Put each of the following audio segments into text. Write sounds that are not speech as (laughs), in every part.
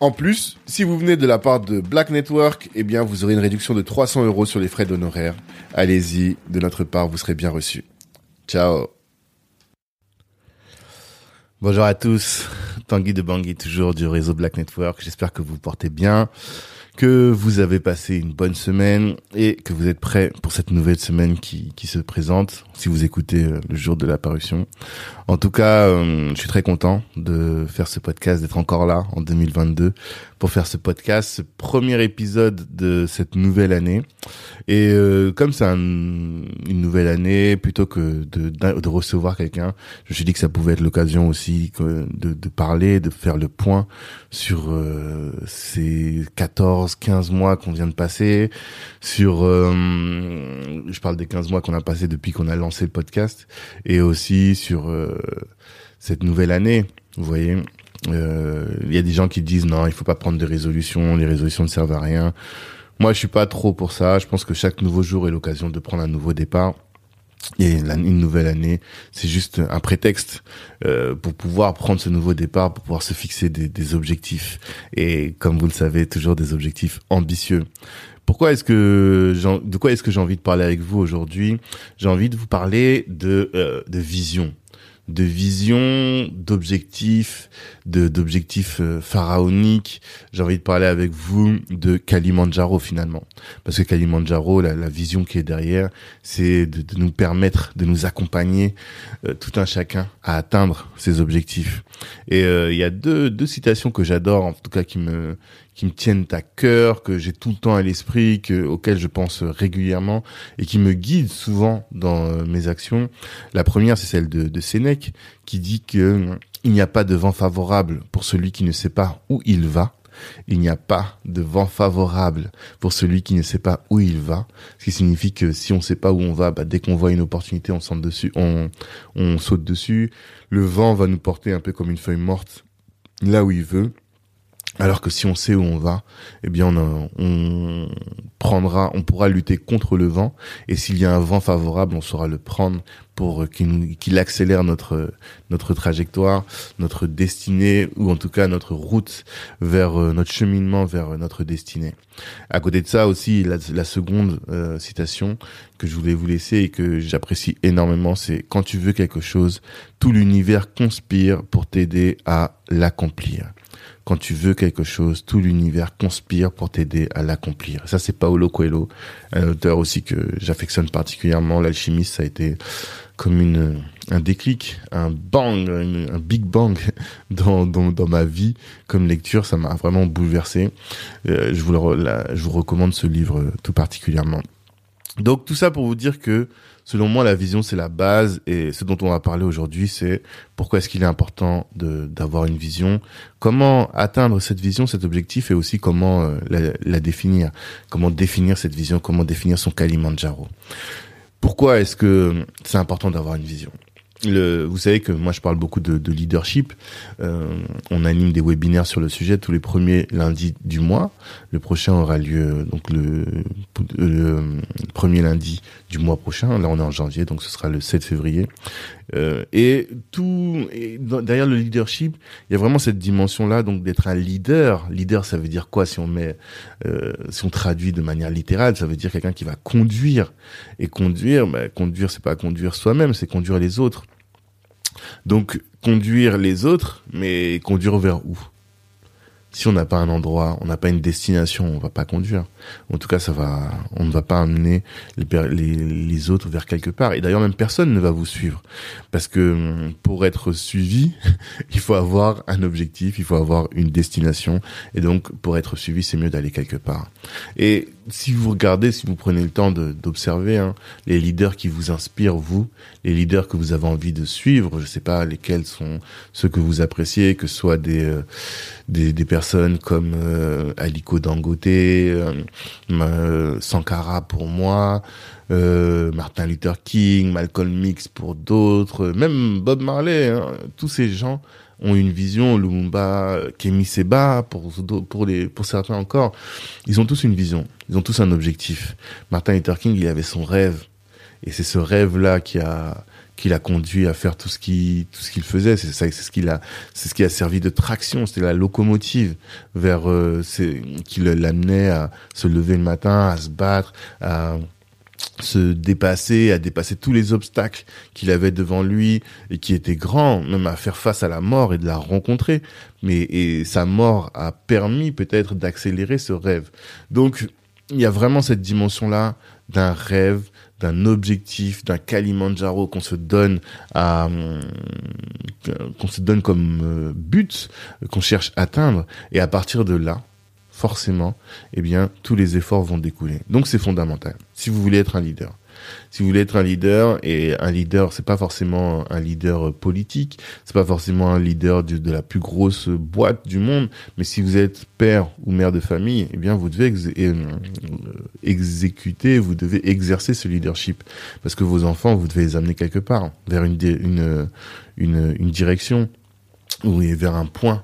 En plus, si vous venez de la part de Black Network, eh bien, vous aurez une réduction de 300 euros sur les frais d'honoraires. Allez-y, de notre part, vous serez bien reçus. Ciao. Bonjour à tous. Tanguy de Bangui, toujours du réseau Black Network. J'espère que vous vous portez bien que vous avez passé une bonne semaine et que vous êtes prêts pour cette nouvelle semaine qui, qui se présente, si vous écoutez euh, le jour de l'apparition. En tout cas, euh, je suis très content de faire ce podcast, d'être encore là en 2022 pour faire ce podcast, ce premier épisode de cette nouvelle année. Et euh, comme c'est une nouvelle année, plutôt que de, de recevoir quelqu'un, je me suis dit que ça pouvait être l'occasion aussi de, de, parler, de faire le point sur euh, ces 14, 15 mois qu'on vient de passer, sur, euh, je parle des 15 mois qu'on a passé depuis qu'on a lancé le podcast, et aussi sur cette nouvelle année, vous voyez. Il y a des gens qui disent non, il faut pas prendre de résolutions, les résolutions ne servent à rien. Moi, je suis pas trop pour ça. Je pense que chaque nouveau jour est l'occasion de prendre un nouveau départ. Et une nouvelle année, c'est juste un prétexte euh, pour pouvoir prendre ce nouveau départ, pour pouvoir se fixer des, des objectifs. Et comme vous le savez, toujours des objectifs ambitieux. Pourquoi est-ce que de quoi est-ce que j'ai envie de parler avec vous aujourd'hui? J'ai envie de vous parler de euh, de vision de vision, d'objectifs, de d'objectifs euh, pharaoniques. J'ai envie de parler avec vous de Kalimandjaro finalement, parce que Kalimandjaro, la, la vision qui est derrière, c'est de, nous permettre, de nous accompagner euh, tout un chacun à atteindre ces objectifs. Et euh, il y a deux deux citations que j'adore, en tout cas qui me qui me tiennent à cœur, que j'ai tout le temps à l'esprit, que, auxquelles je pense régulièrement et qui me guident souvent dans euh, mes actions. La première, c'est celle de, de Sénèque, qui dit que il n'y a pas de vent favorable pour celui qui ne sait pas où il va. Il n'y a pas de vent favorable pour celui qui ne sait pas où il va. Ce qui signifie que si on ne sait pas où on va, bah, dès qu'on voit une opportunité, on dessus, on, on saute dessus. Le vent va nous porter un peu comme une feuille morte là où il veut. Alors que si on sait où on va, eh bien on, prendra, on pourra lutter contre le vent. Et s'il y a un vent favorable, on saura le prendre pour qu'il accélère notre trajectoire, notre destinée ou en tout cas notre route vers euh, notre cheminement vers notre destinée. À côté de ça aussi, la, la seconde euh, citation que je voulais vous laisser et que j'apprécie énormément, c'est quand tu veux quelque chose, tout l'univers conspire pour t'aider à l'accomplir quand tu veux quelque chose, tout l'univers conspire pour t'aider à l'accomplir. Ça, c'est Paolo Coelho, un auteur aussi que j'affectionne particulièrement. L'alchimiste, ça a été comme une un déclic, un bang, un big bang (laughs) dans, dans, ma vie comme lecture. Ça m'a vraiment bouleversé. Euh, je, vous je vous recommande ce livre tout particulièrement. Donc tout ça pour vous dire que selon moi la vision c'est la base et ce dont on va parler aujourd'hui c'est pourquoi est-ce qu'il est important d'avoir une vision, comment atteindre cette vision, cet objectif et aussi comment euh, la, la, définir, comment définir cette vision, comment définir son Kalimandjaro. Pourquoi est-ce que c'est important d'avoir une vision? Le, vous savez que moi je parle beaucoup de, de leadership. Euh, on anime des webinaires sur le sujet tous les premiers lundis du mois. Le prochain aura lieu donc le, le premier lundi du mois prochain. Là on est en janvier, donc ce sera le 7 février. Euh, et tout derrière le leadership, il y a vraiment cette dimension-là, donc d'être un leader. Leader, ça veut dire quoi si on met, euh, si on traduit de manière littérale, ça veut dire quelqu'un qui va conduire. Et conduire, bah, conduire, c'est pas conduire soi-même, c'est conduire les autres. Donc conduire les autres, mais conduire vers où? Si on n'a pas un endroit, on n'a pas une destination, on va pas conduire. En tout cas, ça va, on ne va pas amener les, les, autres vers quelque part. Et d'ailleurs, même personne ne va vous suivre, parce que hum, pour être suivi, (laughs) il faut avoir un objectif, il faut avoir une destination, et donc pour être suivi, c'est mieux d'aller quelque part. Et si vous regardez, si vous prenez le temps d'observer hein, les leaders qui vous inspirent, vous, les leaders que vous avez envie de suivre, je sais pas lesquels sont ceux que vous appréciez, que ce soit des euh, des, des, personnes comme euh, Aliko Dangote, euh, Sankara pour moi, euh, Martin Luther King, Malcolm X pour d'autres, même Bob Marley, hein, tous ces gens ont une vision, Lumumba, Kemi Seba, pour, pour, les, pour certains encore, ils ont tous une vision, ils ont tous un objectif. Martin Luther King, il avait son rêve, et c'est ce rêve-là qui a, qui l'a conduit à faire tout ce qui tout ce qu'il faisait. C'est ça c'est ce qui l'a c'est ce qui a servi de traction. C'était la locomotive vers euh, qui l'amenait à se lever le matin à se battre à se dépasser, à dépasser tous les obstacles qu'il avait devant lui et qui étaient grands, même à faire face à la mort et de la rencontrer. Mais et sa mort a permis peut-être d'accélérer ce rêve. Donc il y a vraiment cette dimension-là d'un rêve, d'un objectif, d'un Kalimandjaro qu'on se donne à euh, qu'on se donne comme euh, but, qu'on cherche à atteindre. Et à partir de là, forcément, eh bien, tous les efforts vont découler. Donc, c'est fondamental. Si vous voulez être un leader, si vous voulez être un leader, et un leader, c'est pas forcément un leader politique, c'est pas forcément un leader de, la plus grosse boîte du monde, mais si vous êtes père ou mère de famille, eh bien, vous devez euh, exécuter, vous devez exercer ce leadership, parce que vos enfants, vous devez les amener quelque part, vers une direction, ou vers un point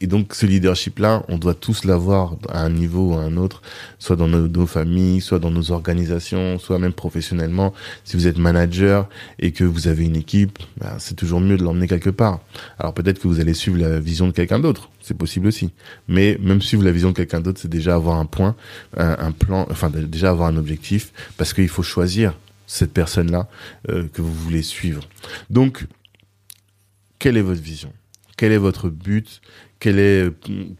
et donc ce leadership-là, on doit tous l'avoir à un niveau ou à un autre, soit dans nos, familles, soit dans nos organisations, soit même professionnellement. Si vous êtes manager et que vous avez une équipe, ben, c'est toujours mieux de l'emmener quelque part. Alors peut-être que vous allez suivre la vision de quelqu'un d'autre, c'est possible aussi. Mais même suivre la vision de quelqu'un d'autre, c'est déjà avoir un point, un, plan, enfin déjà avoir un objectif, parce qu'il faut choisir cette personne-là euh, que vous voulez suivre. Donc, quelle est votre vision? Quel est votre but? Quel est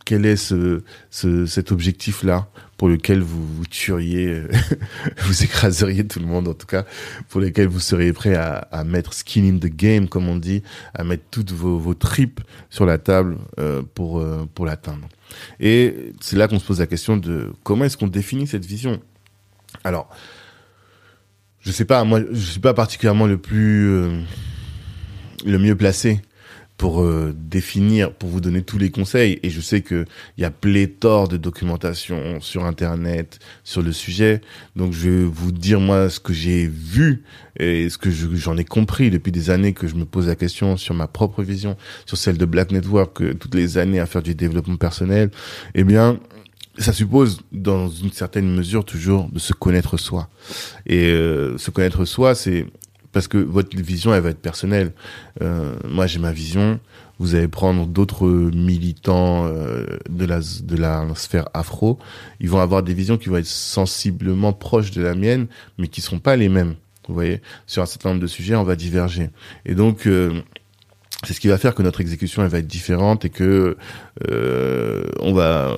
quel est ce, ce cet objectif là pour lequel vous vous tueriez, (laughs) vous écraseriez tout le monde en tout cas, pour lequel vous seriez prêt à, à mettre skin in the game comme on dit, à mettre toutes vos, vos tripes sur la table euh, pour euh, pour l'atteindre? Et c'est là qu'on se pose la question de comment est-ce qu'on définit cette vision? Alors, je sais pas, moi je suis pas particulièrement le plus euh, le mieux placé pour euh, définir, pour vous donner tous les conseils. Et je sais que il y a pléthore de documentation sur Internet sur le sujet. Donc je vais vous dire moi ce que j'ai vu et ce que j'en ai compris depuis des années que je me pose la question sur ma propre vision, sur celle de Black Network, toutes les années à faire du développement personnel. Eh bien, ça suppose, dans une certaine mesure, toujours de se connaître soi. Et euh, se connaître soi, c'est parce que votre vision, elle va être personnelle. Euh, moi, j'ai ma vision. Vous allez prendre d'autres militants euh, de la de la sphère afro. Ils vont avoir des visions qui vont être sensiblement proches de la mienne, mais qui sont pas les mêmes. Vous voyez, sur un certain nombre de sujets, on va diverger. Et donc, euh, c'est ce qui va faire que notre exécution elle va être différente et que euh, on va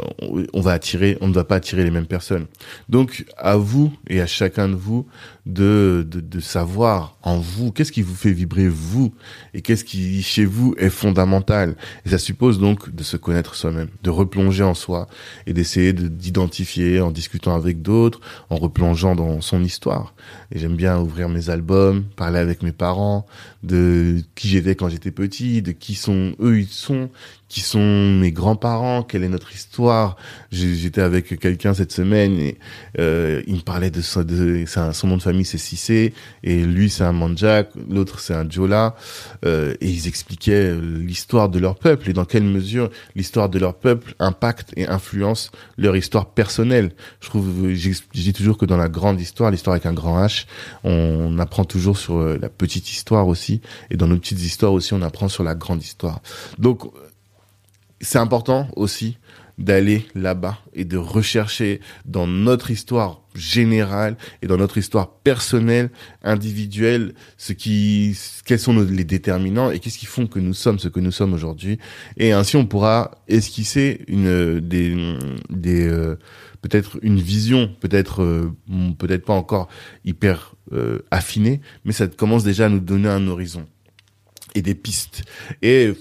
on va attirer on ne va pas attirer les mêmes personnes. Donc à vous et à chacun de vous de de, de savoir en vous qu'est-ce qui vous fait vibrer vous et qu'est-ce qui chez vous est fondamental. Et ça suppose donc de se connaître soi-même, de replonger en soi et d'essayer d'identifier en discutant avec d'autres, en replongeant dans son histoire. Et j'aime bien ouvrir mes albums, parler avec mes parents de qui j'étais quand j'étais petit de qui sont eux ils sont, qui sont mes grands-parents, quelle est notre histoire. J'étais avec quelqu'un cette semaine et euh, il me parlait de, son, de son nom de famille c'est Cissé et lui c'est un Manjak, l'autre c'est un Jola euh, et ils expliquaient l'histoire de leur peuple et dans quelle mesure l'histoire de leur peuple impacte et influence leur histoire personnelle. Je trouve, dis toujours que dans la grande histoire, l'histoire avec un grand H, on apprend toujours sur euh, la petite histoire aussi et dans nos petites histoires aussi on apprend sur la grande histoire. Donc c'est important aussi d'aller là-bas et de rechercher dans notre histoire générale et dans notre histoire personnelle, individuelle, ce qui, quels sont les déterminants et qu'est-ce qui font que nous sommes ce que nous sommes aujourd'hui. Et ainsi, on pourra esquisser une des des euh, peut-être une vision, peut-être euh, peut-être pas encore hyper euh, affinée, mais ça commence déjà à nous donner un horizon et des pistes. Et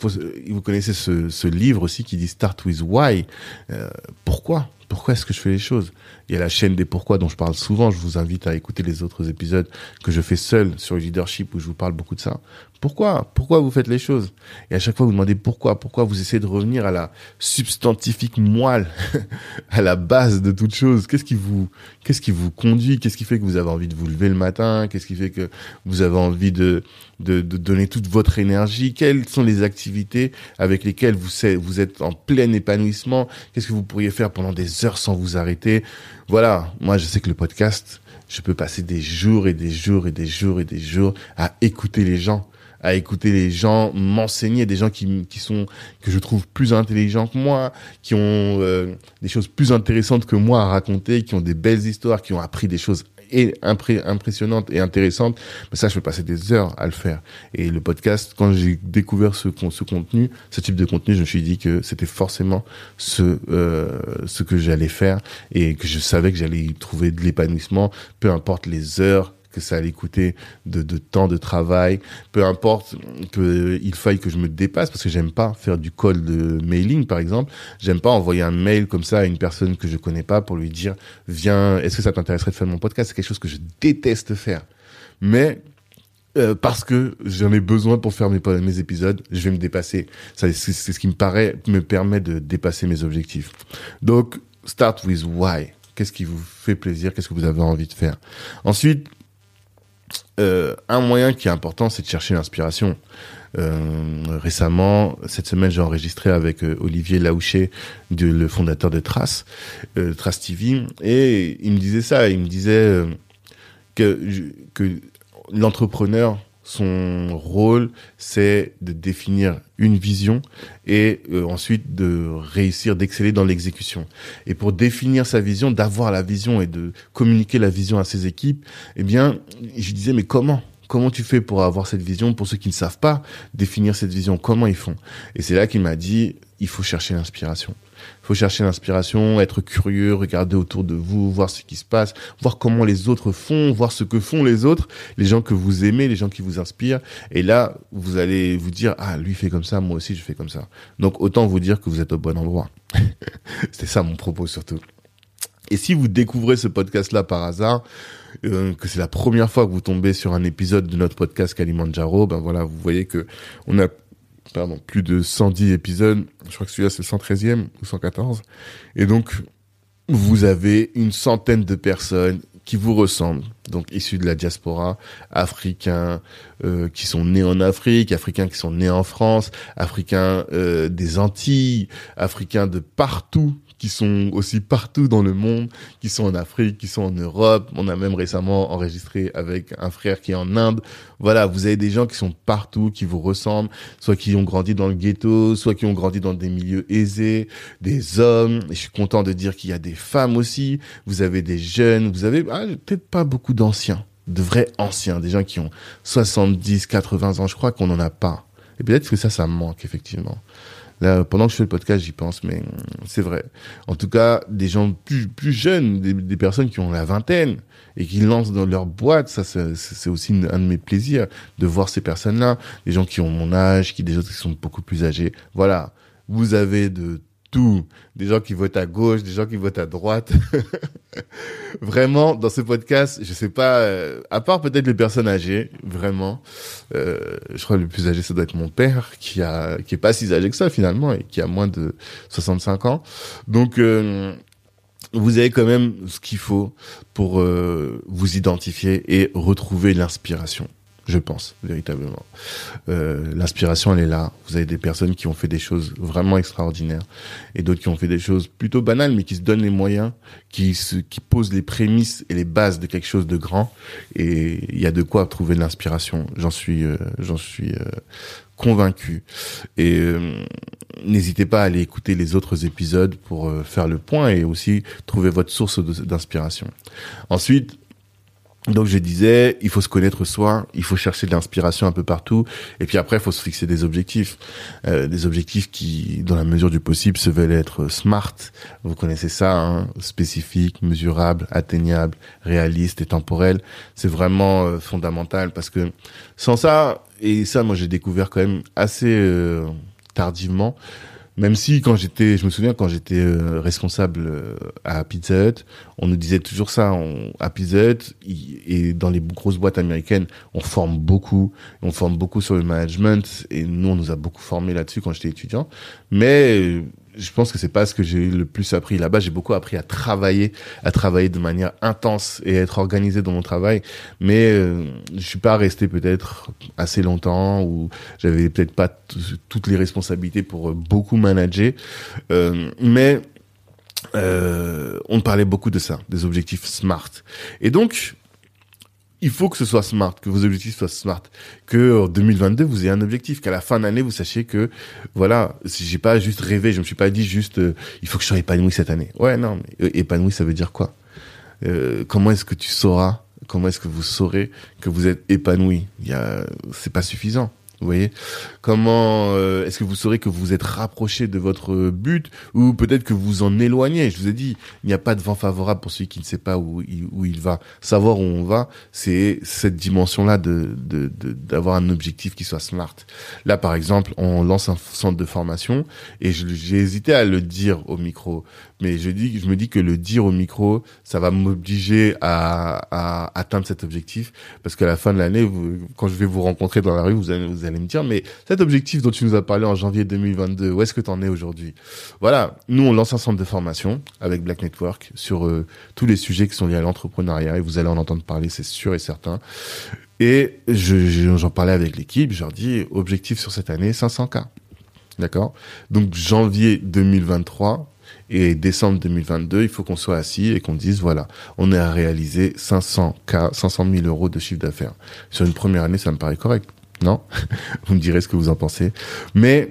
vous connaissez ce, livre aussi qui dit Start with Why. Euh, pourquoi? Pourquoi est-ce que je fais les choses? Il y a la chaîne des pourquoi dont je parle souvent. Je vous invite à écouter les autres épisodes que je fais seul sur le leadership où je vous parle beaucoup de ça. Pourquoi? Pourquoi vous faites les choses? Et à chaque fois, vous demandez pourquoi. Pourquoi vous essayez de revenir à la substantifique moelle, (laughs) à la base de toute chose? Qu'est-ce qui vous, qu'est-ce qui vous conduit? Qu'est-ce qui fait que vous avez envie de vous lever le matin? Qu'est-ce qui fait que vous avez envie de, de, de, donner toute votre énergie? Quelles sont les activités avec lesquelles vous, vous êtes en plein épanouissement? Qu'est-ce que vous pourriez faire pendant des heures sans vous arrêter? Voilà. Moi, je sais que le podcast, je peux passer des jours et des jours et des jours et des jours à écouter les gens à écouter les gens m'enseigner, des gens qui, qui sont que je trouve plus intelligents que moi, qui ont euh, des choses plus intéressantes que moi à raconter, qui ont des belles histoires, qui ont appris des choses et impressionnantes et intéressantes. Mais ça, je peux passer des heures à le faire. Et le podcast, quand j'ai découvert ce, ce contenu, ce type de contenu, je me suis dit que c'était forcément ce euh, ce que j'allais faire et que je savais que j'allais y trouver de l'épanouissement, peu importe les heures que ça allait coûter de, temps de travail, peu importe qu'il faille que je me dépasse, parce que j'aime pas faire du call de mailing, par exemple. J'aime pas envoyer un mail comme ça à une personne que je connais pas pour lui dire, viens, est-ce que ça t'intéresserait de faire mon podcast? C'est quelque chose que je déteste faire. Mais, euh, parce que j'en ai besoin pour faire mes, mes épisodes, je vais me dépasser. c'est ce qui me paraît, me permet de dépasser mes objectifs. Donc, start with why. Qu'est-ce qui vous fait plaisir? Qu'est-ce que vous avez envie de faire? Ensuite, euh, un moyen qui est important, c'est de chercher l'inspiration. Euh, récemment, cette semaine, j'ai enregistré avec euh, Olivier Laouché, le fondateur de Trace, euh, Trace TV, et il me disait ça, il me disait que, que l'entrepreneur son rôle, c'est de définir une vision et euh, ensuite de réussir, d'exceller dans l'exécution. Et pour définir sa vision, d'avoir la vision et de communiquer la vision à ses équipes, eh bien, je disais, mais comment? Comment tu fais pour avoir cette vision Pour ceux qui ne savent pas définir cette vision, comment ils font? Et c'est là qu'il m'a dit, il faut chercher l'inspiration. Il faut chercher l'inspiration, être curieux, regarder autour de vous, voir ce qui se passe, voir comment les autres font, voir ce que font les autres, les gens que vous aimez, les gens qui vous inspirent. Et là, vous allez vous dire, ah, lui fait comme ça, moi aussi je fais comme ça. Donc autant vous dire que vous êtes au bon endroit. (laughs) C'était ça mon propos surtout. Et si vous découvrez ce podcast-là par hasard, euh, que c'est la première fois que vous tombez sur un épisode de notre podcast Kalimandjaro, ben voilà, vous voyez que on a pardon, plus de 110 épisodes. Je crois que celui-là c'est le 113e ou 114. Et donc vous avez une centaine de personnes qui vous ressemblent, donc issus de la diaspora, africains euh, qui sont nés en Afrique, africains qui sont nés en France, africains euh, des Antilles, africains de partout qui sont aussi partout dans le monde, qui sont en Afrique, qui sont en Europe. On a même récemment enregistré avec un frère qui est en Inde. Voilà, vous avez des gens qui sont partout, qui vous ressemblent, soit qui ont grandi dans le ghetto, soit qui ont grandi dans des milieux aisés, des hommes. Je suis content de dire qu'il y a des femmes aussi. Vous avez des jeunes, vous avez ah, peut-être pas beaucoup d'anciens, de vrais anciens, des gens qui ont 70, 80 ans. Je crois qu'on n'en a pas. Et peut-être que ça, ça me manque effectivement. Là, pendant que je fais le podcast, j'y pense, mais c'est vrai. En tout cas, des gens plus, plus jeunes, des, personnes qui ont la vingtaine et qui lancent dans leur boîte, ça, c'est aussi un de mes plaisirs de voir ces personnes-là. Des gens qui ont mon âge, qui des autres qui sont beaucoup plus âgés. Voilà. Vous avez de Des gens qui votent à gauche, des gens qui votent à droite. (laughs) vraiment, dans ce podcast, je sais pas, euh, à part peut-être les personnes âgées, vraiment, euh, je crois que le plus âgé, ça doit être mon père, qui a, qui est pas si âgé que ça finalement, et qui a moins de 65 ans. Donc, euh, vous avez quand même ce qu'il faut pour vous identifier et retrouver l'inspiration je pense véritablement. Euh, L'inspiration, elle est là. Vous avez des personnes qui ont fait des choses vraiment extraordinaires et d'autres qui ont fait des choses plutôt banales, mais qui se donnent les moyens, qui se, qui posent les prémices et les bases de quelque chose de grand. Et il y a de quoi trouver de l'inspiration. J'en suis, euh, j'en suis euh, convaincu. Et euh, n'hésitez pas à aller écouter les autres épisodes pour euh, faire le point et aussi trouver votre source d'inspiration. Ensuite, donc je disais, il faut se connaître soi, il faut chercher de l'inspiration un peu partout, et puis après il faut se fixer des objectifs, euh, des objectifs qui, dans la mesure du possible, se veulent être smart. Vous connaissez ça, hein, spécifique, mesurable, atteignable, réaliste et temporel. C'est vraiment euh, fondamental parce que sans ça, et ça moi j'ai découvert quand même assez euh, tardivement, même si quand j'étais, je me souviens quand j'étais euh, responsable euh, à Pizza Hut, on nous disait toujours ça. On, à Pizza Hut et dans les grosses boîtes américaines, on forme beaucoup, on forme beaucoup sur le management et nous on nous a beaucoup formé là-dessus quand j'étais étudiant. Mais je pense que c'est pas ce que j'ai le plus appris là-bas. J'ai beaucoup appris à travailler, à travailler de manière intense et à être organisé dans mon travail. Mais euh, je suis pas resté peut-être assez longtemps ou j'avais peut-être pas toutes les responsabilités pour euh, beaucoup manager. Euh, mais euh, on parlait beaucoup de ça, des objectifs smart. Et donc, il faut que ce soit smart, que vos objectifs soient smart, que en 2022 vous ayez un objectif, qu'à la fin d'année vous sachiez que voilà, si j'ai pas juste rêvé, je me suis pas dit juste euh, il faut que je sois épanoui cette année. Ouais non, mais euh, épanoui ça veut dire quoi? Euh, Comment est-ce que tu sauras Comment est-ce que vous saurez que vous êtes épanoui? Il y a, c'est pas suffisant. Vous voyez? Comment euh, est-ce que vous saurez que vous êtes rapproché de votre but ou peut-être que vous en éloignez? Je vous ai dit, il n'y a pas de vent favorable pour celui qui ne sait pas où il, va. Savoir où on va, c'est cette dimension-là de d'avoir de, un objectif qui soit smart. Là, par exemple, on lance un centre de formation et j'ai hésité à le dire au micro, mais je dis, je me dis que le dire au micro, ça va m'obliger à, à, atteindre cet objectif parce qu'à la fin de l'année, quand je vais vous rencontrer dans la rue, vous allez, vous allez me dire, mais cet objectif dont tu nous as parlé en janvier 2022, où est-ce que tu en es aujourd'hui? Voilà, nous on lance un centre de formation avec Black Network sur euh, tous les sujets qui sont liés à l'entrepreneuriat et vous allez en entendre parler, c'est sûr et certain. Et j'en je, parlais avec l'équipe, je leur dis objectif sur cette année 500K. D'accord? Donc janvier 2023 et décembre 2022, il faut qu'on soit assis et qu'on dise voilà, on est à réaliser 500 K, 500 000 euros de chiffre d'affaires. Sur une première année, ça me paraît correct. Non? (laughs) Vous me direz ce que vous en pensez. Mais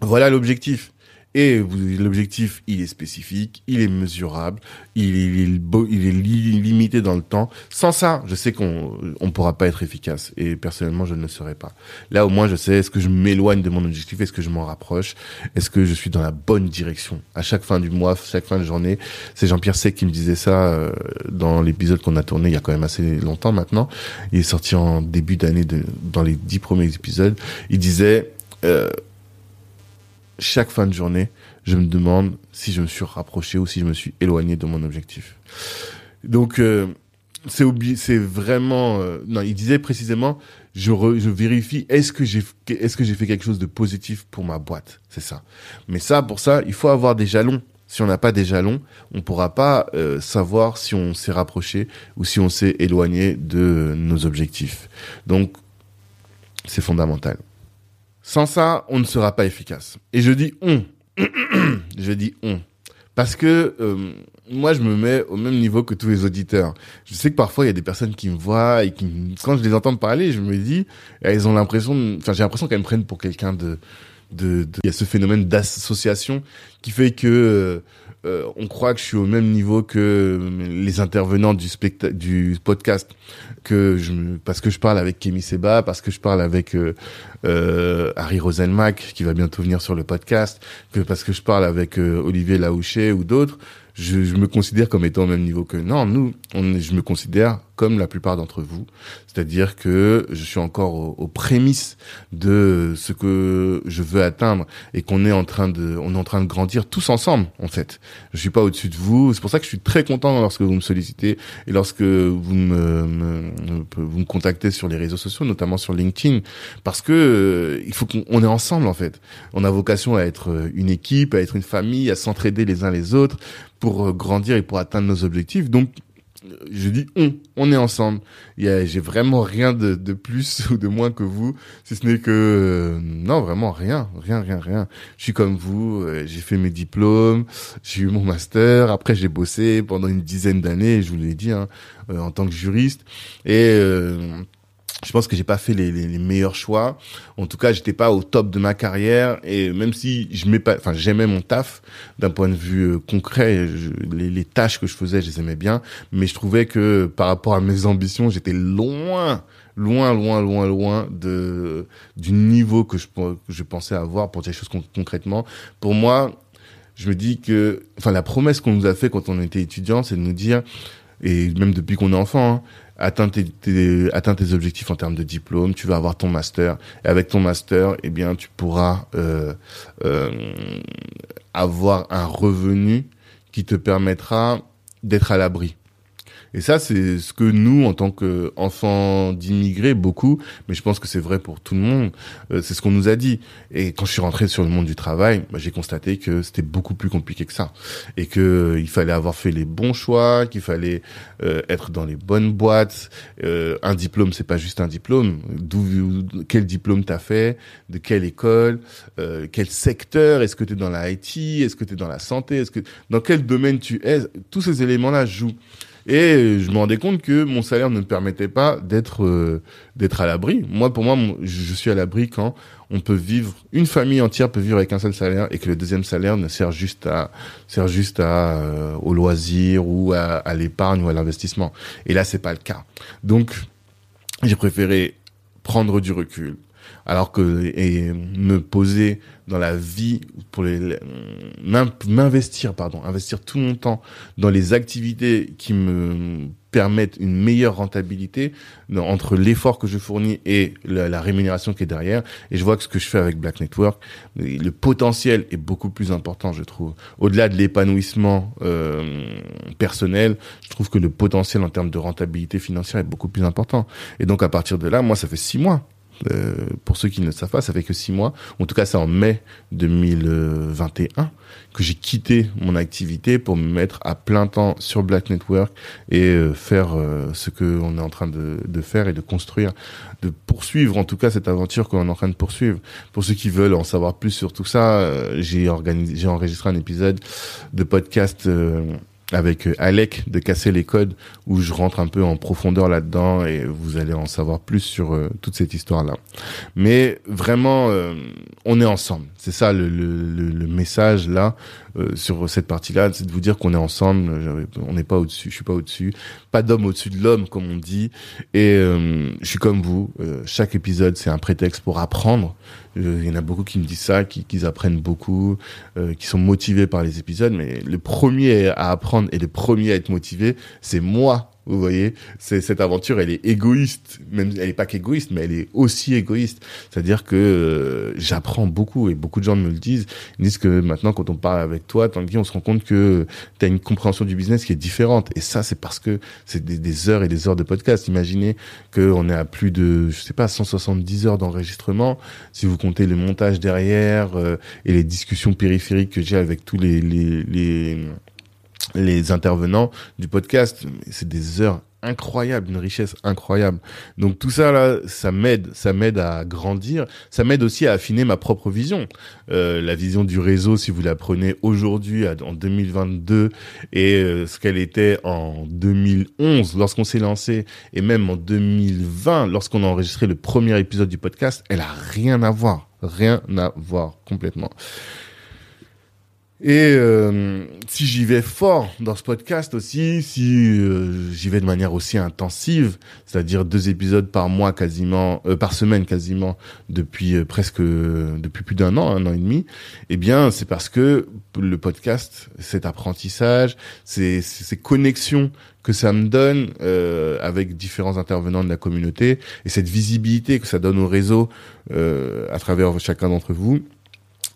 voilà l'objectif. Et l'objectif, il est spécifique, il est mesurable, il est, il est, limité dans le temps. Sans ça, je sais qu'on on pourra pas être efficace. Et personnellement, je ne le serai pas. Là, au moins, je sais, est-ce que je m'éloigne de mon objectif? Est-ce que je m'en rapproche? Est-ce que je suis dans la bonne direction? À chaque fin du mois, chaque fin de journée, c'est Jean-Pierre Sec qui me disait ça euh, dans l'épisode qu'on a tourné il y a quand même assez longtemps maintenant. Il est sorti en début d'année, dans les dix premiers épisodes. Il disait... Euh, chaque fin de journée, je me demande si je me suis rapproché ou si je me suis éloigné de mon objectif. Donc euh, c'est vraiment euh, non, il disait précisément je, je vérifie est-ce que j'ai est-ce que j'ai fait quelque chose de positif pour ma boîte, c'est ça. Mais ça pour ça, il faut avoir des jalons. Si on n'a pas des jalons, on pourra pas euh, savoir si on s'est rapproché ou si on s'est éloigné de nos objectifs. Donc c'est fondamental. Sans ça, on ne sera pas efficace. Et je dis on. (clears throat) je dis on. Parce que euh, moi, je me mets au même niveau que tous les auditeurs. Je sais que parfois, il y a des personnes qui me voient et qui, quand je les entends parler, je me dis, elles ont l'impression, enfin, j'ai l'impression qu'elles me prennent pour quelqu'un de, de, de, il y a ce phénomène d'association qui fait que euh, euh, on croit que je suis au même niveau que les intervenants du spectacle, du podcast, que je, parce que je parle avec Kémy Seba, parce que je parle avec euh, euh, Harry Roselmack qui va bientôt venir sur le podcast, que parce que je parle avec Olivier Laouché ou d'autres, je, je, me considère comme étant au même niveau que non. Nous, on, je me considère comme la plupart d'entre vous, c'est-à-dire que je suis encore aux, prémices de ce que je veux atteindre et qu'on est en train de, on est en train de grandir tous ensemble en fait. Je suis pas au-dessus de vous. C'est pour ça que je suis très content lorsque vous me sollicitez et lorsque vous me, vous me contactez sur les réseaux sociaux, notamment sur LinkedIn, parce que euh, il faut qu'on est ensemble en fait. On a vocation à être une équipe, à être une famille, à s'entraider les uns les autres pour grandir et pour atteindre nos objectifs. Donc je dis on, on est ensemble. J'ai vraiment rien de, de, plus (laughs) ou de moins que vous, si ce n'est que euh, non vraiment rien, rien, rien, rien. Je suis comme vous, euh, j'ai fait mes diplômes, j'ai eu mon master, après j'ai bossé pendant une dizaine d'années, je vous l'ai dit, hein, euh, en tant que juriste et je pense que j'ai pas fait les, meilleurs choix. En tout cas, j'étais pas au top de ma carrière et même si je pas, enfin j'aimais mon taf d'un point de vue euh, concret, les, tâches que je faisais, je les aimais bien, mais je trouvais que par rapport à mes ambitions, j'étais loin, loin, loin, loin, loin de du niveau que je pensais avoir pour les choses concrètement. Pour moi, je me dis que, enfin la promesse qu'on nous a fait quand on était étudiant, c'est de nous dire et même depuis qu'on est enfant. Hein, atteins tes, tes, objectifs en termes de diplôme, tu vas avoir ton master. Et avec ton master, eh bien, tu pourras euh, euh, avoir un revenu qui te permettra d'être à l'abri. Et ça, c'est ce que nous, en tant qu'enfants d'immigrés, beaucoup, mais je pense que c'est vrai pour tout le monde, euh, c'est ce qu'on nous a dit. Et quand je suis rentré sur le monde du travail, bah, j'ai constaté que c'était beaucoup plus compliqué que ça. Et que euh, il fallait avoir fait les bons choix, qu'il fallait euh, être dans les bonnes boîtes. un diplôme, c'est pas juste un diplôme. D'où, quel diplôme t'as fait, de quelle école, quel secteur, est-ce que tu es dans la IT, est-ce que tu es dans la santé, est-ce que dans quel domaine tu es, tous ces éléments-là jouent. Et je me rendais compte que mon salaire ne me permettait pas d'être euh, d'être à l'abri. Moi, pour moi, je suis à l'abri quand on peut vivre, une famille entière peut vivre avec un seul salaire et que le deuxième salaire ne sert juste à sert juste à euh, au loisir ou à, à l'épargne ou à l'investissement. Et là, c'est pas le cas. Donc, j'ai préféré prendre du recul, alors que et me poser dans la vie pour les m'investir pardon investir tout mon temps dans les activités qui me permettent une meilleure rentabilité entre l'effort que je fournis et la, rémunération qui est derrière. Et je vois que ce que je fais avec Black Network le potentiel est beaucoup plus important je trouve. Au-delà de l'épanouissement euh, personnel je trouve que le potentiel en termes de rentabilité financière est beaucoup plus important. Et donc à partir de là moi ça fait six mois euh, pour ceux qui ne le savent pas, ça fait que six mois. En tout cas, c'est en mai 2021 que j'ai quitté mon activité pour me mettre à plein temps sur Black Network et euh, faire euh, ce que on est en train de, faire et de construire, de poursuivre en tout cas cette aventure qu'on est en train de poursuivre. Pour ceux qui veulent en savoir plus sur tout ça, j'ai enregistré un épisode de podcast avec Alec de Casser les codes où je rentre un peu en profondeur là-dedans et vous allez en savoir plus sur euh, toute cette histoire-là. Mais vraiment, euh, on est ensemble. C'est ça le, le, le, message là sur cette partie-là, c'est de vous dire qu'on est ensemble. On n'est pas au-dessus. Je suis pas au-dessus. Pas d'homme au-dessus de l'homme, comme on dit. Et je suis comme vous. chaque épisode, c'est un prétexte pour apprendre il y en a beaucoup qui me disent ça, qui, qui apprennent beaucoup, euh, qui sont motivés par les épisodes. Mais le premier à apprendre et le premier à être motivé, c'est moi vous voyez, c'est cette aventure, elle est égoïste. Même elle est pas qu'égoïste, mais elle est aussi égoïste. C'est-à-dire que euh, j'apprends beaucoup et beaucoup de gens me le disent. Ils disent que maintenant, quand on parle avec toi, Tanguy, on se rend compte que tu as une compréhension du business qui est différente. Et ça, c'est parce que c'est des, des, heures et des heures de podcast. Imaginez qu'on est à plus de, je sais pas, 170 heures d'enregistrement. Si vous comptez le montage derrière euh, et les discussions périphériques que j'ai avec tous les, les, les les intervenants du podcast. C'est des heures incroyables, une richesse incroyable. Donc tout ça là, ça m'aide, ça m'aide à grandir, ça m'aide aussi à affiner ma propre vision. Euh, la vision du réseau, si vous la prenez aujourd'hui en 2022 et euh, ce qu'elle était en 2011 lorsqu'on s'est lancé et même en 2020 lorsqu'on a enregistré le premier épisode du podcast, elle a rien à voir, rien à voir complètement. Et euh, si j'y vais fort dans ce podcast aussi, si euh, j'y vais de manière aussi intensive, c'est-à-dire deux épisodes par mois quasiment, euh, par semaine quasiment depuis presque depuis plus d'un an, un an et demi, eh bien c'est parce que le podcast, cet apprentissage, ces, ces connexions que ça me donne avec différents intervenants de la communauté et cette visibilité que ça donne au réseau à travers chacun d'entre vous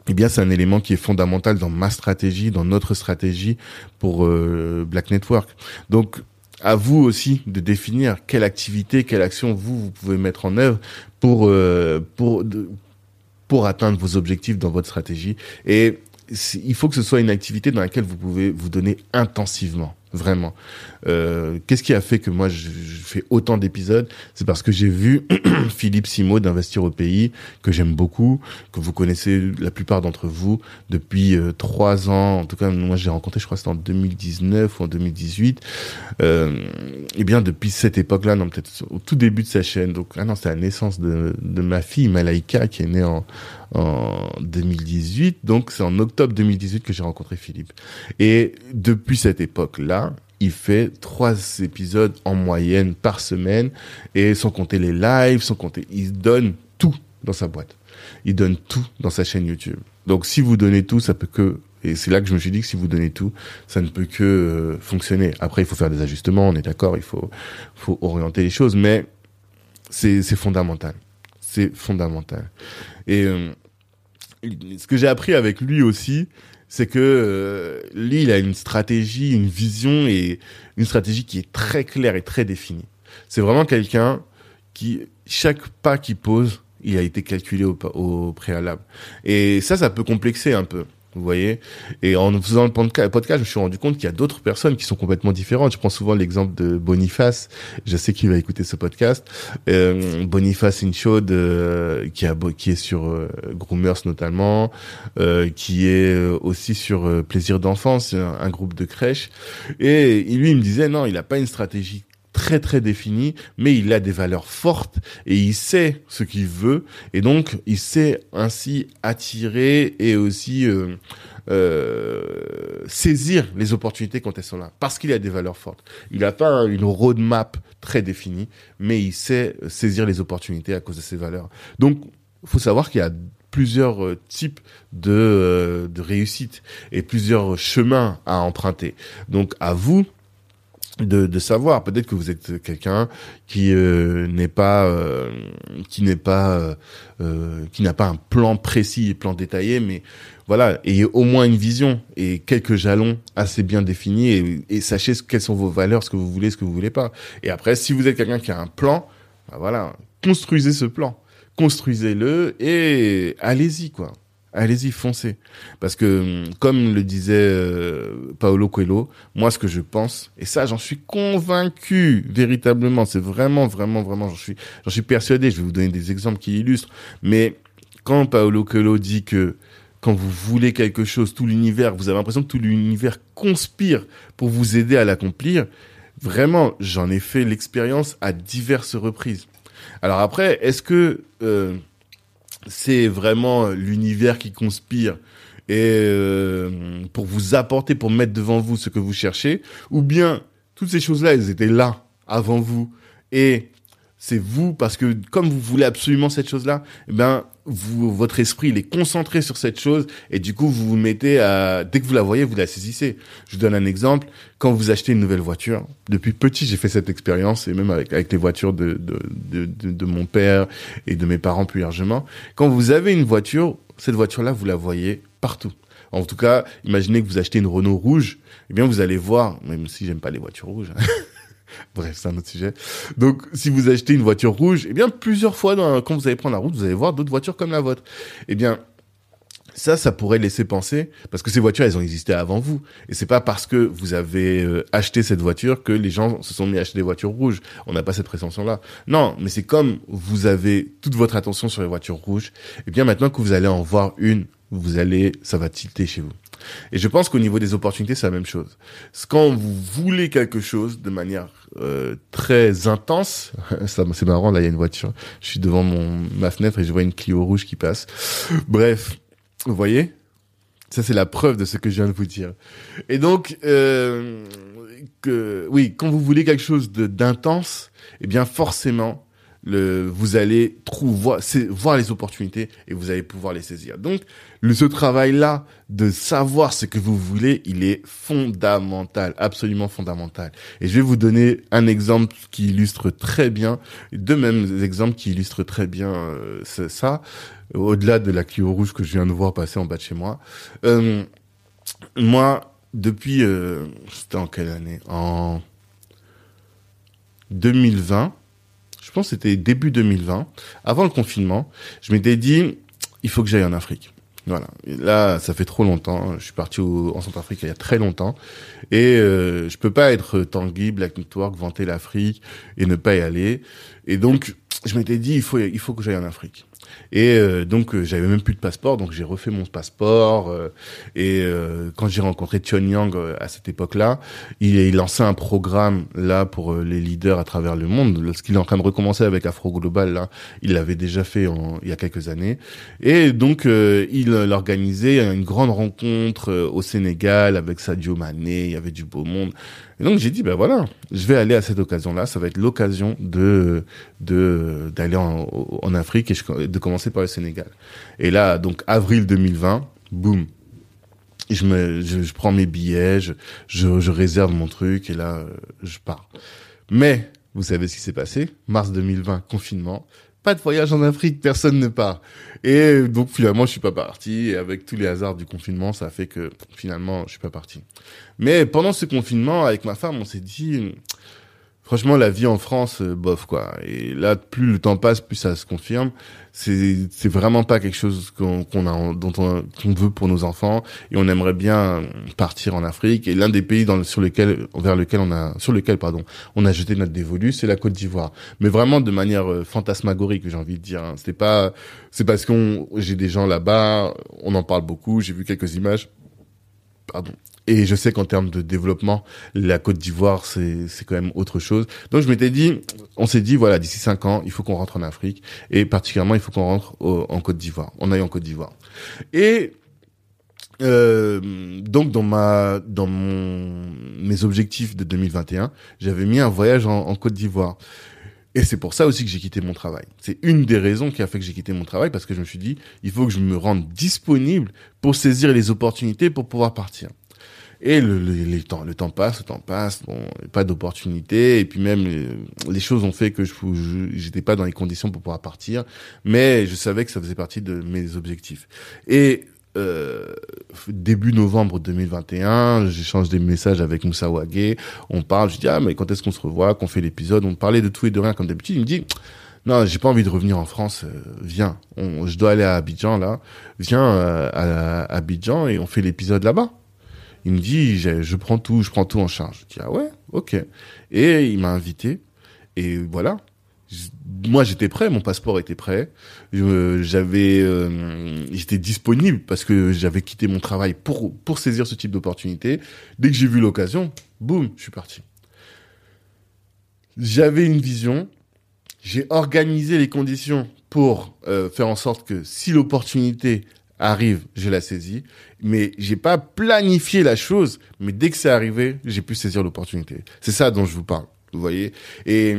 eh bien, c'est un élément qui est fondamental dans ma stratégie, dans notre stratégie pour euh, Black Network. Donc, à vous aussi de définir quelle activité, quelle action vous, vous pouvez mettre en œuvre pour euh, pour pour atteindre vos objectifs dans votre stratégie. Et il faut que ce soit une activité dans laquelle vous pouvez vous donner intensivement vraiment. Euh, Qu'est-ce qui a fait que moi je, fais autant d'épisodes? C'est parce que j'ai vu (clears throat) Philippe Simo d'Investir au pays, que j'aime beaucoup, que vous connaissez la plupart d'entre vous depuis euh, trois ans. En tout cas, moi j'ai rencontré, je crois c'était en 2019 ou en 2018. Euh, et bien depuis cette époque-là, non peut-être au tout début de sa chaîne. Donc ah non, c'est la naissance de, de ma fille Malaika qui est née en en 2018. Donc c'est en octobre 2018 que j'ai rencontré Philippe. Et depuis cette époque-là, il fait trois épisodes en moyenne par semaine et sans compter les lives, sans compter, il donne tout dans sa boîte. Il donne tout dans sa chaîne YouTube. Donc si vous donnez tout, ça peut que et c'est là que je me suis dit que si vous donnez tout, ça ne peut que euh, fonctionner. Après, il faut faire des ajustements, on est d'accord, il faut faut orienter les choses, mais c'est fondamental. C'est fondamental. Et euh, ce que j'ai appris avec lui aussi, c'est que euh, lui, il a une stratégie, une vision et une stratégie qui est très claire et très définie. C'est vraiment quelqu'un qui, chaque pas qu'il pose, il a été calculé au, au préalable. Et ça, ça peut complexer un peu. Vous voyez? Et en faisant le podcast, je me suis rendu compte qu'il y a d'autres personnes qui sont complètement différentes. Je prends souvent l'exemple de Boniface. Je sais qu'il va écouter ce podcast. Euh, Boniface Inchaude, euh, qui, a, qui est sur euh, Groomers notamment, euh, qui est euh, aussi sur euh, Plaisir d'enfance, un, un, groupe de crèche. Et lui, il me disait, non, il n'a pas une stratégie très très défini, mais il a des valeurs fortes et il sait ce qu'il veut et donc il sait ainsi attirer et aussi euh, euh, saisir les opportunités quand elles sont là parce qu'il a des valeurs fortes. Il n'a pas une roadmap très définie, mais il sait saisir les opportunités à cause de ses valeurs. Donc, faut savoir qu'il y a plusieurs euh, types de, de réussite et plusieurs chemins à emprunter. Donc, à vous de, de savoir. Peut-être que vous êtes quelqu'un qui euh, n'est pas, euh, qui n'est pas, euh, qui n'a pas un plan précis et plan détaillé, mais voilà, ayez au moins une vision et quelques jalons assez bien définis et, sachez quelles sont vos valeurs, ce que vous voulez, ce que vous voulez pas. Et après, si vous êtes quelqu'un qui a un plan, bah voilà, construisez ce plan, construisez-le et allez-y quoi allez-y, foncez. Parce que, comme le disait euh, Paolo Coelho, moi, ce que je pense, et ça, j'en suis convaincu, véritablement, c'est vraiment, vraiment, vraiment, j'en suis, j'en suis persuadé, je vais vous donner des exemples qui illustrent, mais quand Paolo Coelho dit que quand vous voulez quelque chose, tout l'univers, vous avez l'impression que tout l'univers conspire pour vous aider à l'accomplir, vraiment, j'en ai fait l'expérience à diverses reprises. Alors après, est-ce que... Euh, c'est vraiment l'univers qui conspire. Et euh, pour vous apporter, pour mettre devant vous ce que vous cherchez, ou bien toutes ces choses-là, elles étaient là avant vous. Et c'est vous parce que comme vous voulez absolument cette chose-là, eh ben vous, votre esprit il est concentré sur cette chose et du coup vous vous mettez à dès que vous la voyez vous la saisissez. Je vous donne un exemple. Quand vous achetez une nouvelle voiture, depuis petit j'ai fait cette expérience et même avec avec les voitures de de, de de, de mon père et de mes parents plus largement. Quand vous avez une voiture, cette voiture-là vous la voyez partout. En tout cas, imaginez que vous achetez une Renault rouge, eh bien vous allez voir, même si j'aime pas les voitures rouges. (laughs) (laughs) Bref, c'est un autre sujet. Donc, si vous achetez une voiture rouge, eh bien, plusieurs fois, quand vous allez prendre la route, vous allez voir d'autres voitures comme la vôtre. Eh bien, ça, ça pourrait laisser penser, parce que ces voitures, elles ont existé avant vous. Et c'est pas parce que vous avez euh, acheté cette voiture que les gens se sont mis à acheter des voitures rouges. On n'a pas cette prétention-là. Non, mais c'est comme vous avez toute votre attention sur les voitures rouges. Et eh bien, maintenant que vous allez en voir une, vous allez, ça va tilter chez vous. Et je pense qu'au niveau des opportunités, c'est la même chose. Quand vous voulez quelque chose de manière euh, très intense, (laughs) c'est marrant, là il y a une voiture, je suis devant mon ma fenêtre et je vois une Clio rouge qui passe. Bref, vous voyez? Ça, c'est la preuve de ce que je viens de vous dire. Et donc, euh, oui, quand vous voulez quelque chose d'intense, eh bien, forcément, le, vous allez trouver, voir, les opportunités et vous allez pouvoir les saisir. Donc, le, ce travail-là de savoir ce que vous voulez, il est fondamental, absolument fondamental. Et je vais vous donner un exemple qui illustre très bien, deux mêmes exemples qui illustrent très bien euh, ça au-delà de la Clio rouge que je viens de voir passer en bas de chez moi. Euh, moi, depuis, euh, c'était en quelle année? En 2020, je pense que c'était début 2020, avant le confinement, je m'étais dit, il faut que j'aille en Afrique. Voilà. là, ça fait trop longtemps. Je suis parti au, en Centrafrique il y a très longtemps. Et euh, je peux pas être Tanguy, Black Network, vanter l'Afrique et ne pas y aller. Et donc, je m'étais dit, il faut, il faut que j'aille en Afrique. Et euh, donc euh, j'avais même plus de passeport, donc j'ai refait mon passeport. Euh, et quand j'ai rencontré Tion Yang à cette époque-là, il, il lançait un programme là pour les leaders à travers le monde. Lorsqu'il est en train de recommencer avec Afro Global, là, il l'avait déjà fait en, il y a quelques années. Et donc il organisait une grande rencontre au Sénégal avec Sadio Mané. Il y avait du beau monde. Et donc j'ai dit ben voilà, je vais aller à cette occasion-là. Ça va être l'occasion de de d'aller en, en Afrique et je, de commencer par le Sénégal. Et là, donc avril 2020, boum, je me, je, prends mes billets, je, je, réserve mon truc et là, euh, je pars. Mais vous savez ce qui s'est passé? Mars 2020, confinement. Pas de voyage en Afrique, personne ne part. Et donc finalement, je suis pas parti. Et avec tous les hasards du confinement, ça a fait que finalement, je suis pas parti. Mais pendant ce confinement, avec ma femme, on s'est dit, franchement, la vie en France, euh, bof quoi. Et là, plus le temps passe, plus ça se confirme. C'est c'est vraiment pas quelque chose qu'on qu'on a dont on veut pour nos enfants. Et on aimerait bien partir en Afrique. Et l'un des pays dans sur lequel vers lequel on a sur lequel pardon on a jeté notre dévolu, c'est la Côte d'Ivoire. Mais vraiment de manière euh, fantasmagorique, j'ai envie de dire. Hein. C'était pas c'est parce qu'on j'ai des gens là-bas, on en parle beaucoup. J'ai vu quelques images. Pardon. Et je sais qu'en termes de développement, la Côte d'Ivoire, c'est, c'est quand même autre chose. Donc je m'étais dit, on s'est dit, voilà, d'ici cinq ans, il faut qu'on rentre en Afrique. Et particulièrement, il faut qu'on rentre en Côte d'Ivoire. On aille en Côte d'Ivoire. Et euh, donc dans ma dans mon mes objectifs de 2021, j'avais mis un voyage en, en Côte d'Ivoire. Et c'est pour ça aussi que j'ai quitté mon travail. C'est une des raisons qui a fait que j'ai quitté mon travail parce que je me suis dit, il faut que je me rende disponible pour saisir les opportunités pour pouvoir partir. Et le, le, temps, le temps passe, le temps passe, bon, pas d'opportunité. Et puis même, les, choses ont fait que je j'étais pas dans les conditions pour pouvoir partir. Mais je savais que ça faisait partie de mes objectifs. Et euh, début novembre 2021, j'échange des messages avec Moussa Wagé. On parle, je dis ah mais quand est-ce qu'on se revoit, qu'on fait l'épisode? On parlait de tout et de rien comme d'habitude. Il me dit non, j'ai pas envie de revenir en France. Euh, viens, on, je dois aller à Abidjan là. Viens euh, à Abidjan et on fait l'épisode là-bas. Il me dit, je, prends tout, je prends tout en charge. Je dis, ah ouais, ok. Et il m'a invité. Et voilà. Moi, j'étais prêt, mon passeport était prêt. J'avais, euh, j'étais disponible parce que j'avais quitté mon travail pour pour saisir ce type d'opportunité. Dès que j'ai vu l'occasion, boum, je suis parti. J'avais une vision. J'ai organisé les conditions pour euh, faire en sorte que si l'opportunité arrive, je la saisis, mais j'ai pas planifié la chose, mais dès que c'est arrivé, j'ai pu saisir l'opportunité. C'est ça dont je vous parle, vous voyez? Et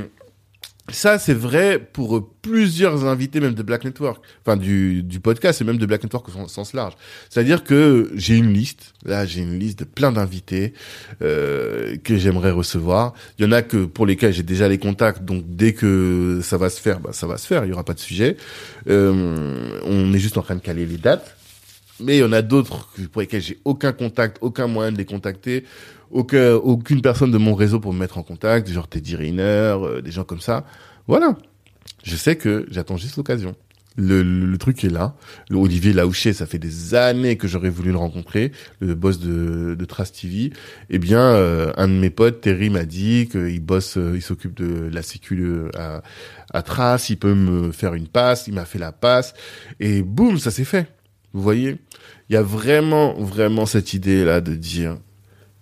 ça, c'est vrai pour plusieurs invités, même de Black Network, enfin du, du podcast et même de Black Network au sens large. C'est-à-dire que j'ai une liste, là j'ai une liste de plein d'invités euh, que j'aimerais recevoir. Il y en a que pour lesquels j'ai déjà les contacts, donc dès que ça va se faire, bah, ça va se faire, il y aura pas de sujet. Euh, on est juste en train de caler les dates. Mais il y en a d'autres pour lesquels j'ai aucun contact, aucun moyen de les contacter aucun, aucune personne de mon réseau pour me mettre en contact, genre Teddy Riner, euh, des gens comme ça. Voilà. Je sais que j'attends juste l'occasion. Le, le, truc est là. Le Olivier Laouché, ça fait des années que j'aurais voulu le rencontrer, le boss de, de Trace TV. Eh bien, euh, un de mes potes, Terry, m'a dit qu'il bosse, euh, il s'occupe de la sécu à, à Trace, il peut me faire une passe, il m'a fait la passe, et boum, ça s'est fait. Vous voyez Il y a vraiment, vraiment cette idée-là de dire,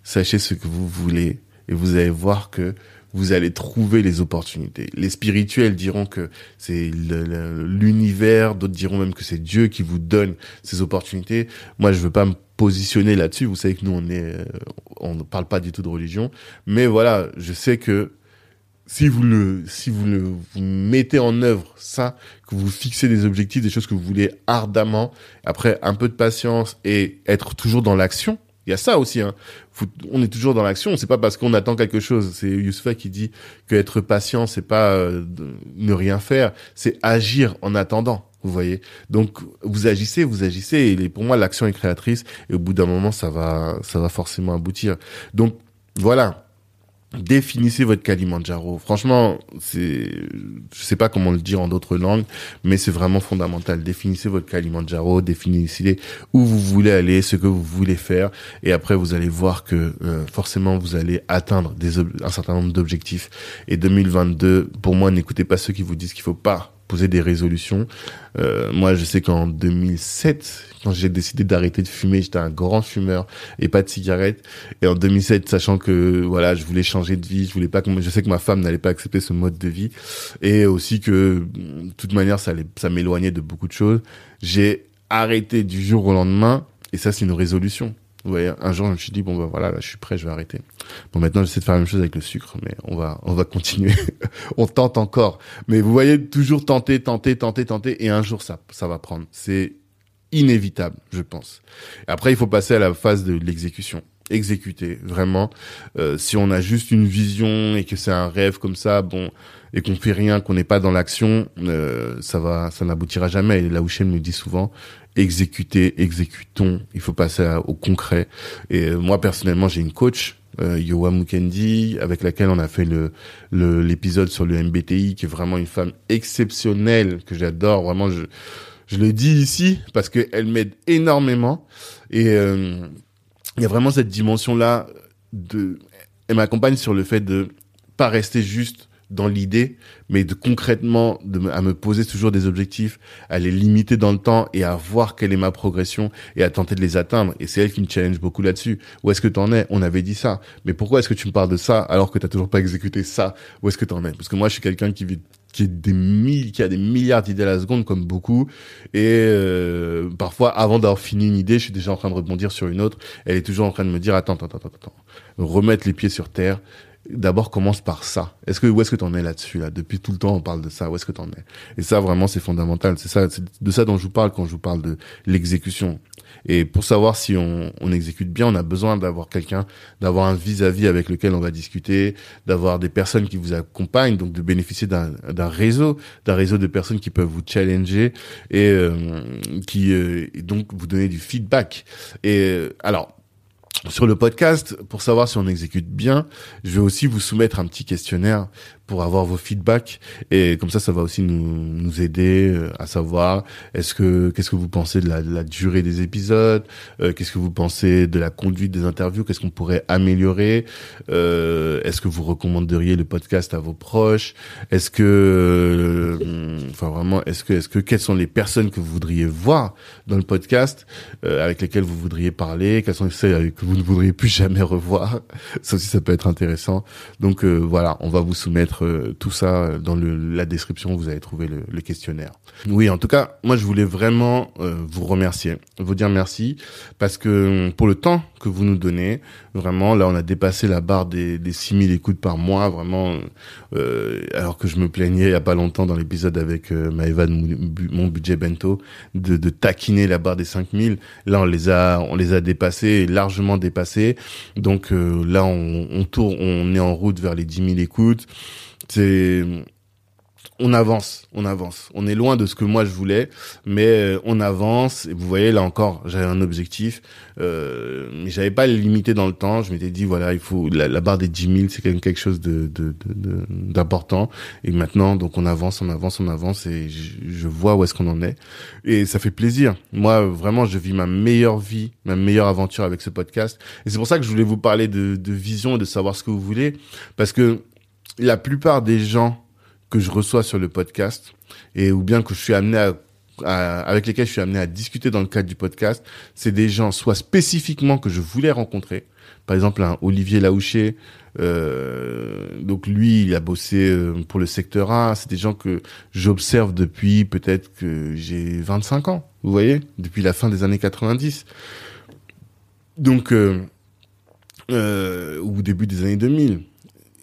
Sachez ce que vous voulez et vous allez voir que vous allez trouver les opportunités. Les spirituels diront que c'est l'univers, d'autres diront même que c'est Dieu qui vous donne ces opportunités. Moi, je veux pas me positionner là-dessus. Vous savez que nous, on euh, ne parle pas du tout de religion, mais voilà, je sais que si vous le, si vous le, vous mettez en œuvre ça, vous fixez des objectifs, des choses que vous voulez ardemment, après un peu de patience et être toujours dans l'action, il y a ça aussi. Hein. on est toujours dans l'action. C'est pas parce qu'on attend quelque chose. C'est Youssef qui dit que être patient, c'est pas euh, ne rien faire, c'est agir en attendant. Vous voyez. Donc vous agissez, vous agissez. Et pour moi, l'action est créatrice. Et au bout d'un moment, ça va, ça va forcément aboutir. Donc voilà définissez votre Kalimandjaro. Franchement, c'est, je sais pas comment le dire en d'autres langues, mais c'est vraiment fondamental. Définissez votre Kalimandjaro, définissez où vous voulez aller, ce que vous voulez faire, et après vous allez voir que euh, forcément vous allez atteindre des un certain nombre d'objectifs. Et 2022, pour moi, n'écoutez pas ceux qui vous disent qu'il faut pas poser des résolutions. Euh, moi, je sais qu'en 2007, quand j'ai décidé d'arrêter de fumer, j'étais un grand fumeur et pas de cigarette. Et en 2007, sachant que voilà, je voulais changer de vie, je voulais pas que je sais que ma femme n'allait pas accepter ce mode de vie et aussi que de toute manière ça ça m'éloignait de beaucoup de choses. J'ai arrêté du jour au lendemain et ça c'est une résolution. Voyez, un jour, je me suis dit, bon, bah voilà, là, je suis prêt, je vais arrêter. Bon, maintenant, j'essaie de faire la même chose avec le sucre, mais on va, on va continuer. (laughs) on tente encore. Mais vous voyez, toujours tenter, tenter, tenter, tenter, et un jour, ça, ça va prendre. C'est inévitable, je pense. Après, il faut passer à la phase de l'exécution. Exécuter, vraiment. Euh, si on a juste une vision et que c'est un rêve comme ça, bon, et qu'on fait rien, qu'on n'est pas dans l'action, euh, ça va, ça n'aboutira jamais. Et là où me dit souvent, exécuter, exécutons. Il faut passer au concret. Et euh, moi personnellement, j'ai une coach, euh, Yoa Mukendi, avec laquelle on a fait le l'épisode sur le MBTI, qui est vraiment une femme exceptionnelle que j'adore. Vraiment, je je le dis ici parce qu'elle m'aide énormément. Et euh, il y a vraiment cette dimension là. Elle m'accompagne sur le fait de pas rester juste dans l'idée, mais de concrètement de, à me poser toujours des objectifs, à les limiter dans le temps et à voir quelle est ma progression et à tenter de les atteindre. Et c'est elle qui me challenge beaucoup là-dessus. Où est-ce que t'en es? On avait dit ça. Mais pourquoi est-ce que tu me parles de ça alors que t'as toujours pas exécuté ça? Où est-ce que t'en es? Parce que moi, je suis quelqu'un qui vit qui, des qui a des milliards d'idées à la seconde comme beaucoup et euh, parfois avant d'avoir fini une idée je suis déjà en train de rebondir sur une autre elle est toujours en train de me dire attends attends attends attends remettre les pieds sur terre d'abord commence par ça. Est-ce que où est-ce que tu en es là-dessus là? Depuis tout le temps on parle de ça. Où est-ce que tu en es? Et ça vraiment c'est fondamental. C'est ça, c'est de ça dont je vous parle quand je vous parle de l'exécution. Et pour savoir si on, on exécute bien, on a besoin d'avoir quelqu'un, d'avoir un vis-à-vis avec lequel on va discuter, d'avoir des personnes qui vous accompagnent, donc de bénéficier d'un réseau, d'un réseau de personnes qui peuvent vous challenger et euh, qui euh, donc vous donner du feedback. Et euh, alors sur le podcast, pour savoir si on exécute bien, je vais aussi vous soumettre un petit questionnaire pour avoir vos feedbacks et comme ça, ça va aussi nous, nous aider euh, à savoir est-ce que qu'est-ce que vous pensez de la, durée des épisodes, euh, qu'est-ce que vous pensez de la conduite des interviews, qu'est-ce qu'on pourrait améliorer, euh, est-ce que vous recommanderiez le podcast à vos proches, est-ce que, euh, enfin vraiment, est-ce que est-ce que quelles sont les personnes que vous voudriez voir dans le podcast avec lesquelles vous voudriez parler, quelles sont celles que vous ne voudriez plus jamais revoir, (laughs) ça aussi ça peut être intéressant. Donc voilà, on va vous soumettre euh, tout ça dans la description. Vous allez trouver le, le, questionnaire. Oui, en tout cas, moi je voulais vraiment euh, vous remercier, vous dire merci parce que pour le temps que vous nous donnez, vraiment là on a dépassé la barre des, des 6000 écoutes par mois, vraiment. Euh, alors que je me plaignais il y a pas longtemps dans l'épisode avec euh, Maëva de mon budget bento de, de taquiner la barre des 5000. Là on les a on les a dépassés, largement dépassés. Donc là on, on tourne, on est en route vers les 10 000 écoutes c'est on avance, on avance. On est loin de ce que moi je voulais, mais euh, on avance. Et vous voyez, là encore, j'avais un objectif, euh, mais j'avais pas limité dans le temps. Je m'étais dit, voilà, il faut la, barre des 10 000, c'est quand même quelque chose de d'important. et maintenant, donc on avance, on avance, on avance, et je, vois où est-ce qu'on en est. Et ça fait plaisir. Moi, vraiment, je vis ma meilleure vie, ma meilleure aventure avec ce podcast. Et c'est pour ça que je voulais vous parler de, de vision et de savoir ce que vous voulez, parce que la plupart des gens que je reçois sur le podcast et ou bien que je suis amené à, avec lesquels je suis amené à discuter dans le cadre du podcast, c'est des gens soit spécifiquement que je voulais rencontrer, par exemple un Olivier Laouché, euh, donc lui, il a bossé euh, pour le secteur A. C'est des gens que j'observe depuis peut-être que j'ai 25 ans. Vous voyez, depuis la fin des années 90. Donc, euh, euh, ou début des années 2000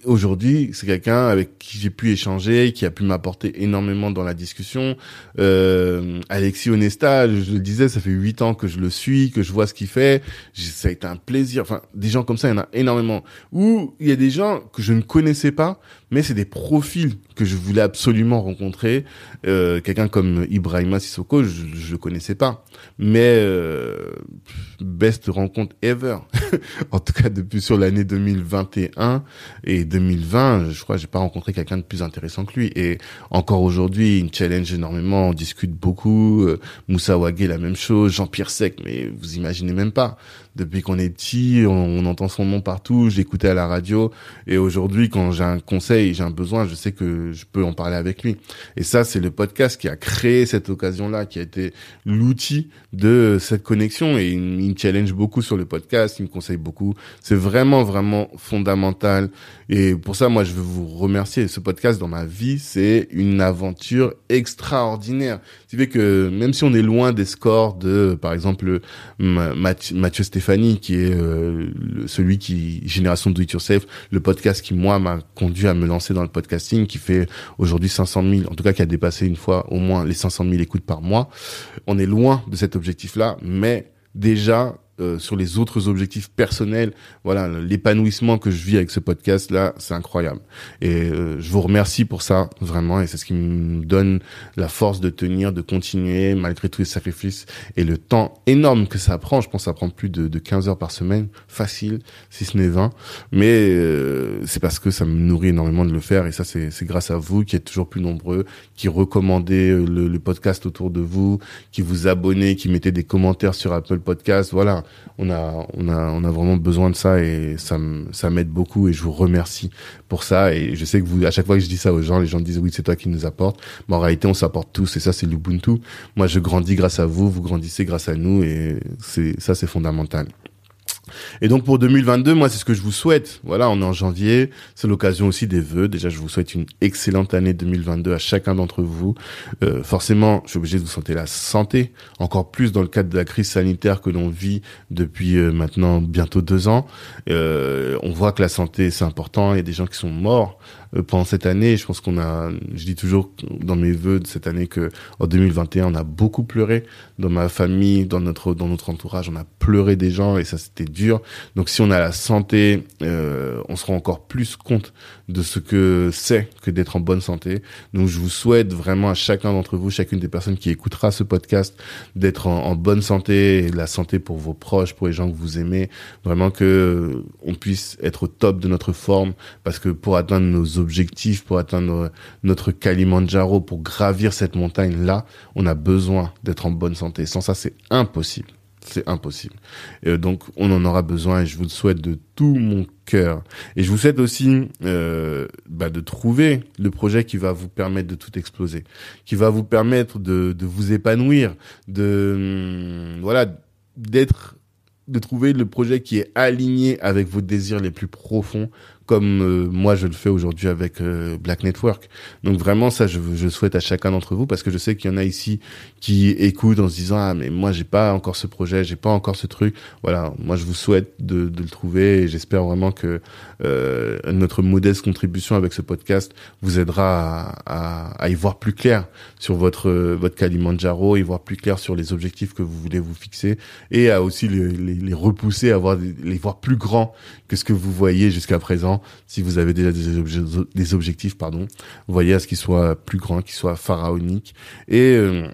aujourd'hui, c'est quelqu'un avec qui j'ai pu échanger, qui a pu m'apporter énormément dans la discussion. Euh, Alexis Onesta, je, le disais, ça fait huit ans que je le suis, que je vois ce qu'il fait. Ça a été un plaisir. Enfin, des gens comme ça, il y en a énormément. Ou il y a des gens que je ne connaissais pas, mais c'est des profils que je voulais absolument rencontrer. Euh, quelqu'un comme Ibrahima Sissoko, je, le connaissais pas, mais euh, best rencontre ever. (laughs) en tout cas, depuis sur l'année 2021 et 2020, je crois, j'ai pas rencontré quelqu'un de plus intéressant que lui. Et encore aujourd'hui, il me challenge énormément, on discute beaucoup. Euh, Moussa Wagé, la même chose. Jean-Pierre Sec, mais vous imaginez même pas depuis qu'on est petit, on, entend son nom partout, j'écoutais à la radio, et aujourd'hui, quand j'ai un conseil, j'ai un besoin, je sais que je peux en parler avec lui. Et ça, c'est le podcast qui a créé cette occasion-là, qui a été l'outil de cette connexion, et il, me challenge beaucoup sur le podcast, il me conseille beaucoup. C'est vraiment, vraiment fondamental. Et pour ça, moi, je veux vous remercier. Ce podcast, dans ma vie, c'est une aventure extraordinaire. Ce qui fait que même si on est loin des scores de, par exemple, Mathieu Stéphane, Stéphanie, qui est euh, celui qui Génération Do It Yourself, le podcast qui moi m'a conduit à me lancer dans le podcasting, qui fait aujourd'hui 500 000, en tout cas qui a dépassé une fois au moins les 500 000 écoutes par mois. On est loin de cet objectif-là, mais déjà euh, sur les autres objectifs personnels. Voilà, l'épanouissement que je vis avec ce podcast là, c'est incroyable. Et euh, je vous remercie pour ça vraiment. Et c'est ce qui me donne la force de tenir, de continuer malgré tous les sacrifices et le temps énorme que ça prend. Je pense que ça prend plus de, de 15 heures par semaine, facile, si ce n'est 20. Mais euh, c'est parce que ça me nourrit énormément de le faire. Et ça, c'est grâce à vous qui êtes toujours plus nombreux, qui recommandez le, le podcast autour de vous, qui vous abonnez, qui mettez des commentaires sur Apple Podcast. Voilà on a, on a, on a vraiment besoin de ça et ça, ça m'aide beaucoup et je vous remercie pour ça. Et je sais que vous, à chaque fois que je dis ça aux gens, les gens disent oui, c'est toi qui nous apporte. Mais en réalité, on s'apporte tous et ça, c'est l'Ubuntu. Moi, je grandis grâce à vous, vous grandissez grâce à nous et c'est, ça, c'est fondamental. Et donc pour 2022, moi c'est ce que je vous souhaite. Voilà, on est en janvier, c'est l'occasion aussi des vœux. Déjà, je vous souhaite une excellente année 2022 à chacun d'entre vous. Euh, forcément, je suis obligé de vous souhaiter la santé, encore plus dans le cadre de la crise sanitaire que l'on vit depuis euh, maintenant bientôt deux ans. Euh, on voit que la santé c'est important. Il y a des gens qui sont morts pendant cette année. Je pense qu'on a, je dis toujours dans mes vœux de cette année que en 2021 on a beaucoup pleuré dans ma famille, dans notre dans notre entourage, on a pleuré des gens et ça c'était dur. Donc si on a la santé, euh, on se rend encore plus compte de ce que c'est que d'être en bonne santé. Donc je vous souhaite vraiment à chacun d'entre vous, chacune des personnes qui écoutera ce podcast, d'être en, en, bonne santé et la santé pour vos proches, pour les gens que vous aimez, vraiment que euh, on puisse être au top de notre forme parce que pour atteindre nos objectifs, pour atteindre notre Kalimandjaro, pour gravir cette montagne-là, on a besoin d'être en bonne santé. Sans ça, c'est impossible. C'est impossible. Et donc, on en aura besoin et je vous le souhaite de tout mon cœur. Et je vous souhaite aussi euh, bah, de trouver le projet qui va vous permettre de tout exploser, qui va vous permettre de, de vous épanouir, de hum, voilà d'être de trouver le projet qui est aligné avec vos désirs les plus profonds, comme euh, moi je le fais aujourd'hui avec euh, Black Network. Donc vraiment ça je, je souhaite à chacun d'entre vous parce que je sais qu'il y en a ici qui écoutent en se disant ah mais moi j'ai pas encore ce projet, j'ai pas encore ce truc. Voilà, moi je vous souhaite de, de le trouver et j'espère vraiment que euh, notre modeste contribution avec ce podcast vous aidera à, à, y voir plus clair sur votre votre Kalimandjaro, y voir plus clair sur les objectifs que vous voulez vous fixer et à aussi les, les, les repousser à voir les voir plus grands que ce que vous voyez jusqu'à présent si vous avez déjà des, objectifs, pardon, voyez à ce qu'ils soient plus grands, qu'ils soient pharaoniques. Et euh,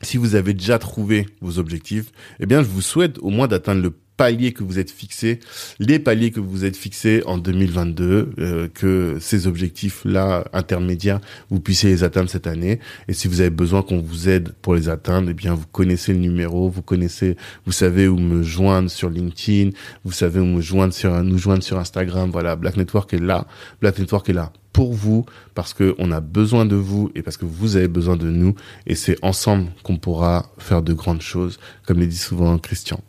si vous avez déjà trouvé vos objectifs, eh bien, je vous souhaite au moins d'atteindre le paliers que vous êtes fixés, les paliers que vous êtes fixés en 2022, euh, que ces objectifs-là intermédiaires, vous puissiez les atteindre cette année. Et si vous avez besoin qu'on vous aide pour les atteindre, eh bien vous connaissez le numéro, vous connaissez, vous savez où me joindre sur LinkedIn, vous savez où me joindre sur nous joindre sur Instagram. Voilà, Black Network est là, Black Network est là pour vous, parce que on a besoin de vous et parce que vous avez besoin de nous. Et c'est ensemble qu'on pourra faire de grandes choses, comme le dit souvent Christian.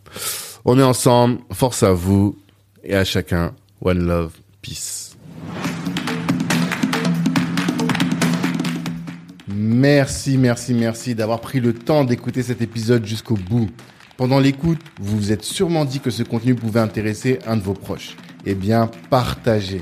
On est ensemble. Force à vous et à chacun. One love. Peace. Merci, merci, merci d'avoir pris le temps d'écouter cet épisode jusqu'au bout. Pendant l'écoute, vous vous êtes sûrement dit que ce contenu pouvait intéresser un de vos proches. Eh bien, partagez.